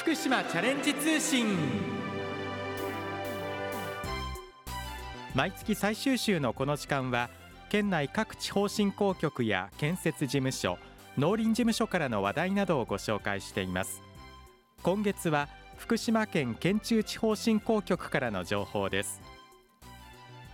福島チャレンジ通信。毎月最終週のこの時間は県内各地方振興局や建設事務所農林事務所からの話題などをご紹介しています。今月は福島県県中地方振興局からの情報です。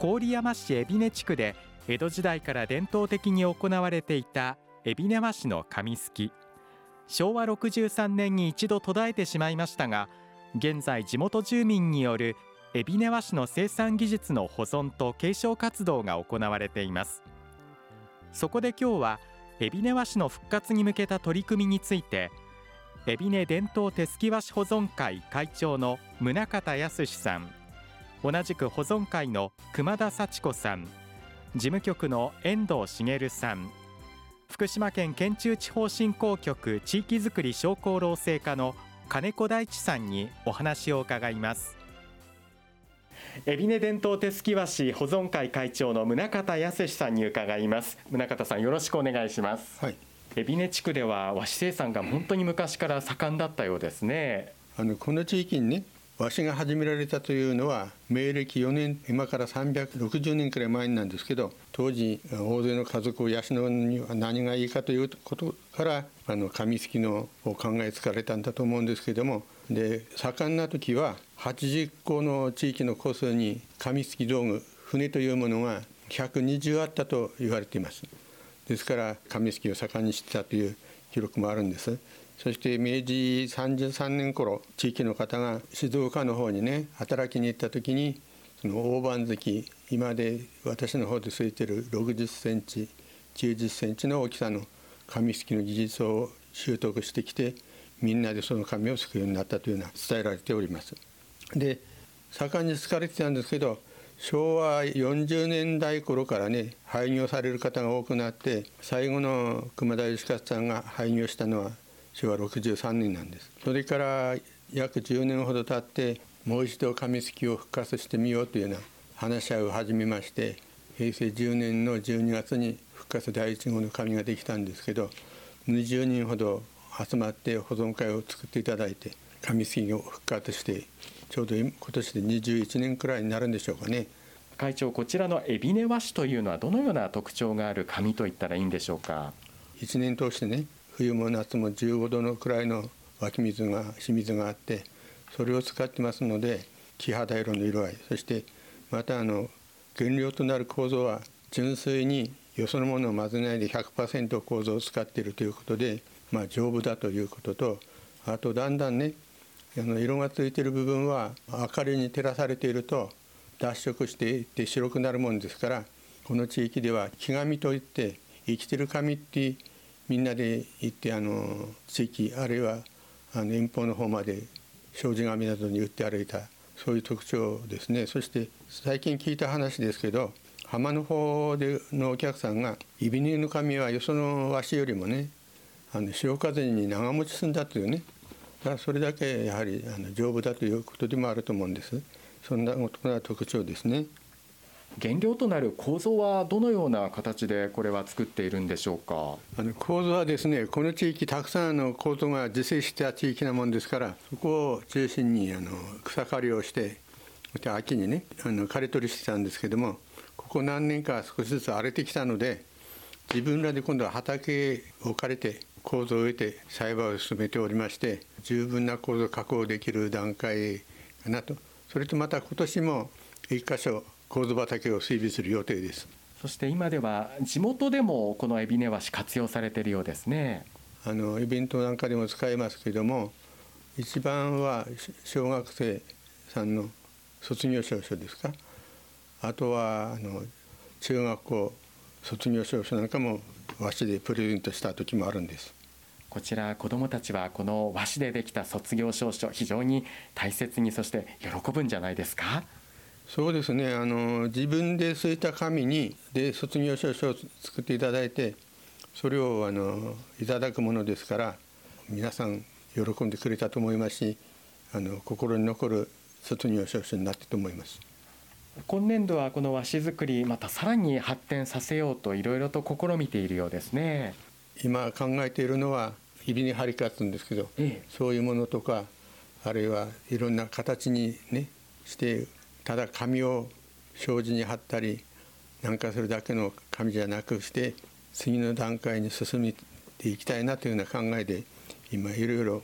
郡山市海老根地区で江戸時代から伝統的に行われていた海老根和紙の紙すき。昭和63年に一度途絶えてしまいましたが現在地元住民による海老根和紙の生産技術の保存と継承活動が行われています。そこで今日は海老根和紙の復活に向けた取り組みについて海老根伝統手すき和紙保存会会長の宗像康さん同じく保存会の熊田幸子さん事務局の遠藤茂さん福島県県中地方振興局地域づくり商工労政課の金子大地さんにお話を伺います。海老根伝統手すき和紙保存会会長の宗像康さんに伺います。宗像さんよろしくお願いします。はい、海老根地区では和紙生産が本当に昔から盛んだったようですね。あのこの地域にね和紙が始められたというのは明暦4年今から360年くらい前なんですけど当時大勢の家族を養うには何がいいかということからあの紙すきのを考えつかれたんだと思うんですけどもで盛んな時は80個の地域の個数に紙すき道具船というものが120あったと言われています。ですから紙すきを盛んにしてたという記録もあるんです。そして明治33年頃地域の方が静岡の方にね働きに行った時にその大判石今で私の方で据えてる60センチ90センチの大きさの紙すきの技術を習得してきてみんなでその紙をすくようになったというのは伝えられております。で盛んに使われてたんですけど昭和40年代頃からね廃業される方が多くなって最後の熊田義勝さんが廃業したのは昭和63年なんですそれから約10年ほど経ってもう一度紙すきを復活してみようというような話し合いを始めまして平成10年の12月に復活第1号の紙ができたんですけど20人ほど集まって保存会を作っていただいて紙すきを復活してちょうど今年で21年くらいになるんでしょうかね。会長こちらの海老根和紙というのはどのような特徴がある紙といったらいいんでしょうか？1年通してね冬も夏も15度のくらいの湧き水が清水があってそれを使ってますので木肌色の色合いそしてまたあの原料となる構造は純粋によそのものを混ぜないで100%構造を使っているということで、まあ、丈夫だということとあとだんだんねあの色がついてる部分は明かりに照らされていると脱色していって白くなるもんですからこの地域では木紙といって生きてる紙ってみんなで行ってあの地域あるいはあの遠方の方まで障子紙などに売って歩いたそういう特徴ですね。そして最近聞いた話ですけど浜の方でのお客さんがイビニの紙はよその和紙よりもねあの潮風に長持ちするんだというね。だからそれだけやはりあの丈夫だということでもあると思うんです。そんなことが特徴ですね。原料となる構造はどのような形でこれは作っているんでしょうか？あの構造はですねこの地域たくさんの構造が自生した地域なもんですからそこを中心にあの草刈りをして秋にねあの刈り取りしてたんですけどもここ何年か少しずつ荒れてきたので自分らで今度は畑を借りて構造を得て栽培を進めておりまして十分な構造を確保できる段階かなと。それとまた今年も一箇所構造畑を整備する予定です。そして今では地元でもこの海老根和紙活用されているようですね。あのイベントなんかでも使えますけれども一番は小学生さんの卒業証書ですか。あとはあの中学校卒業証書なんかも和紙でプレゼントした時もあるんです。こちら子どもたちはこの和紙でできた卒業証書非常に大切にそして喜ぶんじゃないですかそうですねあの自分で据えた紙にで卒業証書を作っていただいてそれをあのいただくものですから皆さん喜んでくれたと思いますしあの心に残る卒業証書になったと思います。今年度はこの和紙作りまたさらに発展させようといろいろと試みているようですね。今考えているのは指に張り勝つんですけど、ええ、そういうものとかあるいはいろんな形にねしてただ紙を障子に貼ったりなんかするだけの紙じゃなくして次の段階に進めていきたいなというような考えで今いろいろ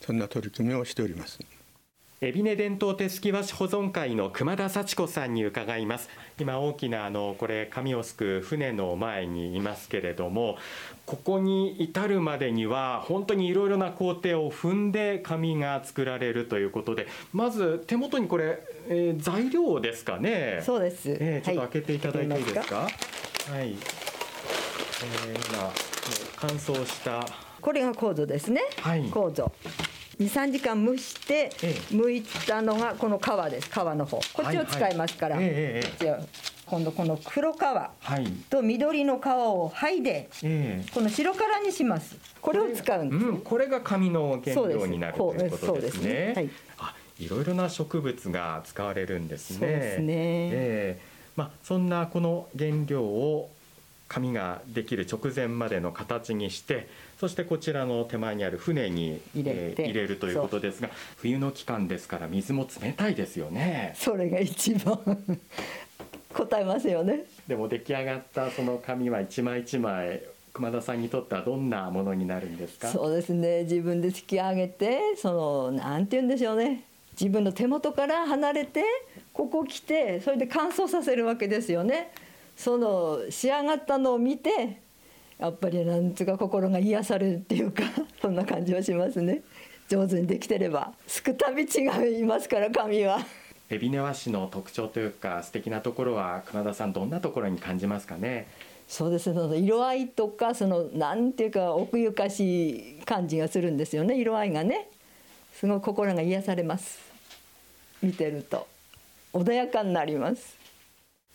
そんな取り組みをしております。海老根伝統手すき和紙保存会の熊田幸子さんに伺います。今大きなあのこれ紙をすく船の前にいますけれどもここに至るまでには本当にいろいろな工程を踏んで紙が作られるということでまず手元にこれ、えー、材料ですかね？そうです、えー、ちょっと開けていただいていいですか、はい、えー、今乾燥した。これが構造ですね、はい、構造23時間蒸して、剥いたのがこの皮です。皮の方。こっちを使いますから、今度この黒皮と緑の皮を剥いで、この白からにします。これを使うんです、うん、これが紙の原料になるということですね。ね、はい、あいろいろな植物が使われるんですね。そうですね、えーまあ、そんなこの原料を紙ができる直前までの形にしてそしてこちらの手前にある船に入れ,、えー、入れるということですが冬の期間ですから水も冷たいですよね。それが一番答えますよね。でも出来上がったその紙は一枚一枚熊田さんにとってはどんなものになるんですか？そうですね。自分で突き上げてそのなんて言うんでしょうね。自分の手元から離れてここ来てそれで乾燥させるわけですよねその仕上がったのを見てやっぱりなんつうか心が癒されるっていうか そんな感じはしますね。上手にできてれば。すくたび違いますから紙は。海老根和紙の特徴というか素敵なところは熊田さんどんなところに感じますかね？そうですね。色合いとかそのなんていうか奥ゆかしい感じがするんですよね。色合いがね。すごい心が癒されます。見てると。穏やかになります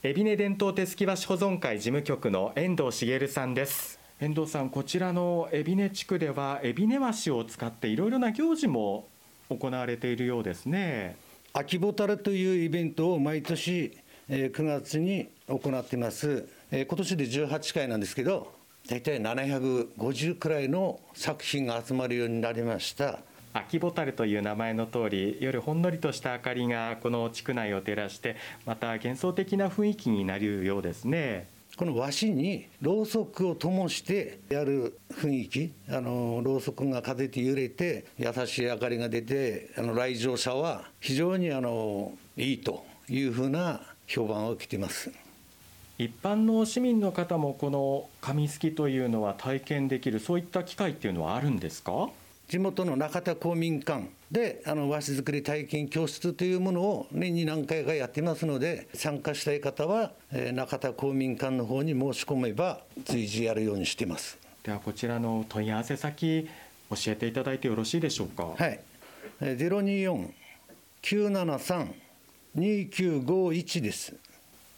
海老根伝統手すき和紙保存会事務局の遠藤茂さんです。遠藤さんこちらの海老根地区では海老根和紙を使っていろいろな行事も行われているようですね。秋ボタルというイベントを毎年9月に行っています。今年で18回なんですけど大体750くらいの作品が集まるようになりました。秋ボタルという名前の通り夜ほんのりとした明かりがこの地区内を照らしてまた幻想的な雰囲気になるようですね。この和紙にろうそくを灯してやる雰囲気あのろうそくが風で揺れて優しい明かりが出てあの来場者は非常にあのいいというふうな評判を受けています。一般の市民の方もこの紙すきというのは体験できるそういった機会っていうのはあるんですか？地元の中田公民館であの和紙作り体験教室というものを年に何回かやってますので参加したい方は、えー、中田公民館の方に申し込めば随時やるようにしています。ではこちらの問い合わせ先教えていただいてよろしいでしょうか？はい。024-973-2951です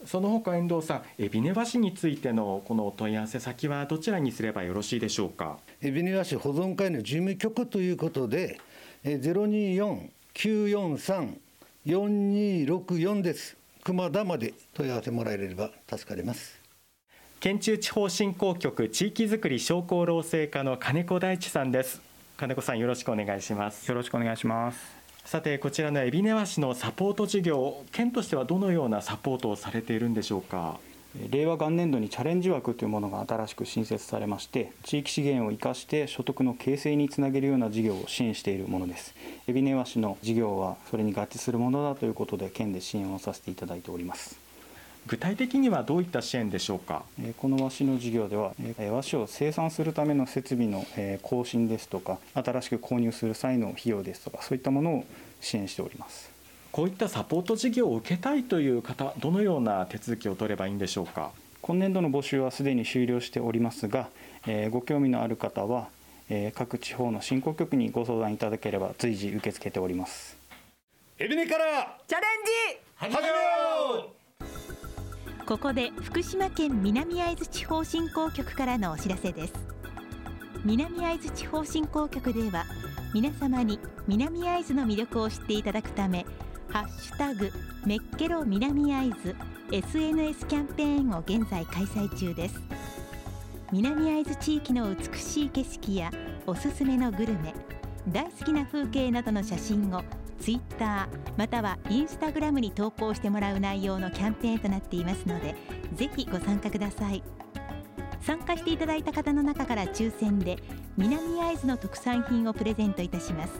その他遠藤さん、海老根和紙についてのこの問い合わせ先はどちらにすればよろしいでしょうか？海老根和紙保存会の事務局ということで、024-943-4264です。熊田まで問い合わせもらえれば助かります。県中地方振興局地域づくり商工労政課の金子大地さんです。金子さんよろしくお願いします。よろしくお願いします。さてこちらの海老根和紙のサポート事業県としてはどのようなサポートをされているんでしょうか？令和元年度にチャレンジ枠というものが新しく新設されまして地域資源を生かして所得の形成につなげるような事業を支援しているものです。海老根和紙の事業はそれに合致するものだということで県で支援をさせていただいております。具体的にはどういった支援でしょうか？この和紙の事業では和紙を生産するための設備の更新ですとか新しく購入する際の費用ですとかそういったものを支援しております。こういったサポート事業を受けたいという方どのような手続きを取ればいいんでしょうか？今年度の募集はすでに終了しておりますが、えー、ご興味のある方は、えー、各地方の振興局にご相談いただければ随時受け付けております。エビネからチャレンジ始めようここで福島県南会津地方振興局からのお知らせです。南会津地方振興局では皆様に南会津の魅力を知っていただくためハッシュタグメッケロ南会津 SNS キャンペーンを現在開催中です。南会津地域の美しい景色やおすすめのグルメ大好きな風景などの写真をツイッターまたはインスタグラムに投稿してもらう内容のキャンペーンとなっていますのでぜひご参加ください。参加していただいた方の中から抽選で南会津の特産品をプレゼントいたします。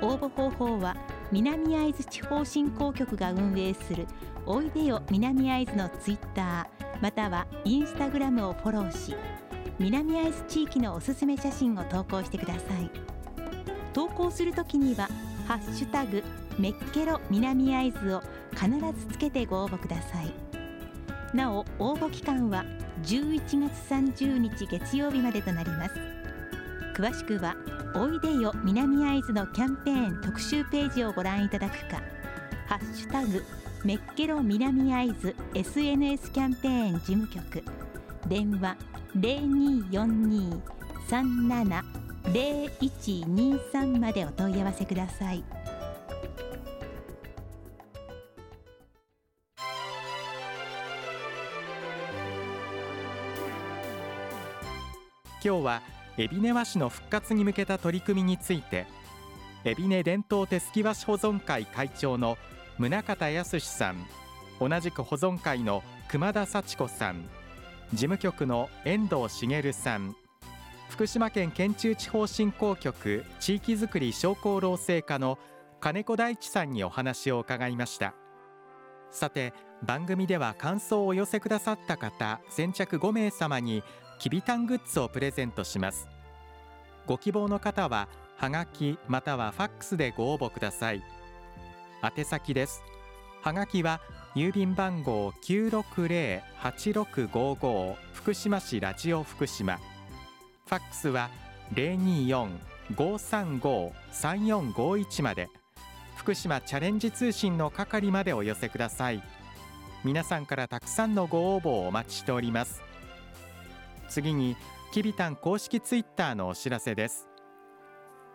応募方法は南会津地方振興局が運営するおいでよ南会津のツイッターまたはインスタグラムをフォローし南会津地域のおすすめ写真を投稿してください。投稿するときにはハッシュタグメッケロ南会津を必ずつけてご応募ください。なお応募期間は11月30日月曜日までとなります。詳しくはおいでよ南会津のキャンペーン特集ページをご覧いただくかハッシュタグメッケロ南会津 SNS キャンペーン事務局。電話024237 0242-370123までお問い合わせください。今日は海老根和紙の復活に向けた取り組みについて海老根伝統手すき和紙保存会会長の宗像康さん同じく保存会の熊田幸子さん事務局の遠藤茂さん福島県県中地方振興局地域づくり商工労政課の金子大地さんにお話を伺いました。さて番組では感想をお寄せくださった方先着5名様にきびたんグッズをプレゼントします。ご希望の方ははがきまたはファックスでご応募ください。宛先です。はがきは郵便番号960-8655福島市ラジオ福島。ファックスは024-535-3451まで。福島チャレンジ通信の係までお寄せください。皆さんからたくさんのご応募をお待ちしております。次にきびたん公式ツイッターのお知らせです。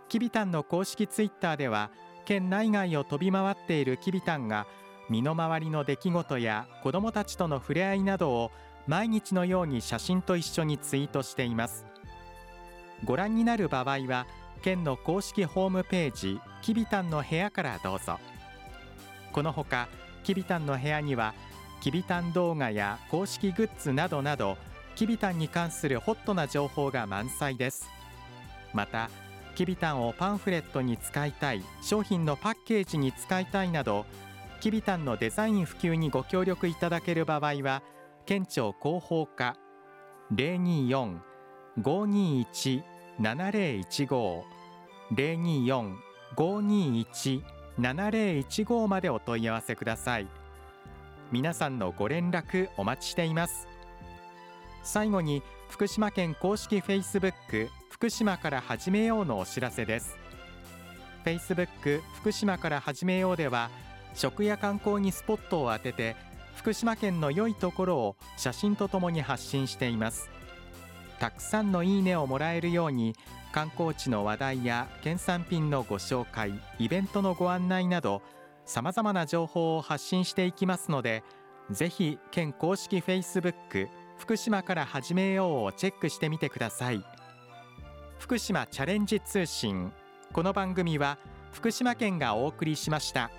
きびたんの公式ツイッターでは県内外を飛び回っているきびたんが身の回りの出来事や子どもたちとの触れ合いなどを毎日のように写真と一緒にツイートしています。ご覧になる場合は県の公式ホームページきびたんの部屋からどうぞ。このほかきびたんの部屋にはきびたん動画や公式グッズなどなどきびたんに関するホットな情報が満載です。またきびたんをパンフレットに使いたい商品のパッケージに使いたいなどきびたんのデザイン普及にご協力いただける場合は県庁広報課024-521-7015 024-521-7015までお問い合わせください。皆さんのご連絡お待ちしています。最後に福島県公式 Facebook 福島から始めようのお知らせです。Facebook 福島から始めようでは食や観光にスポットを当てて福島県の良いところを写真とともに発信しています。たくさんのいいねをもらえるように観光地の話題や県産品のご紹介イベントのご案内などさまざまな情報を発信していきますのでぜひ県公式 Facebook 福島から始めようをチェックしてみてください福島チャレンジ通信この番組は福島県がお送りしました。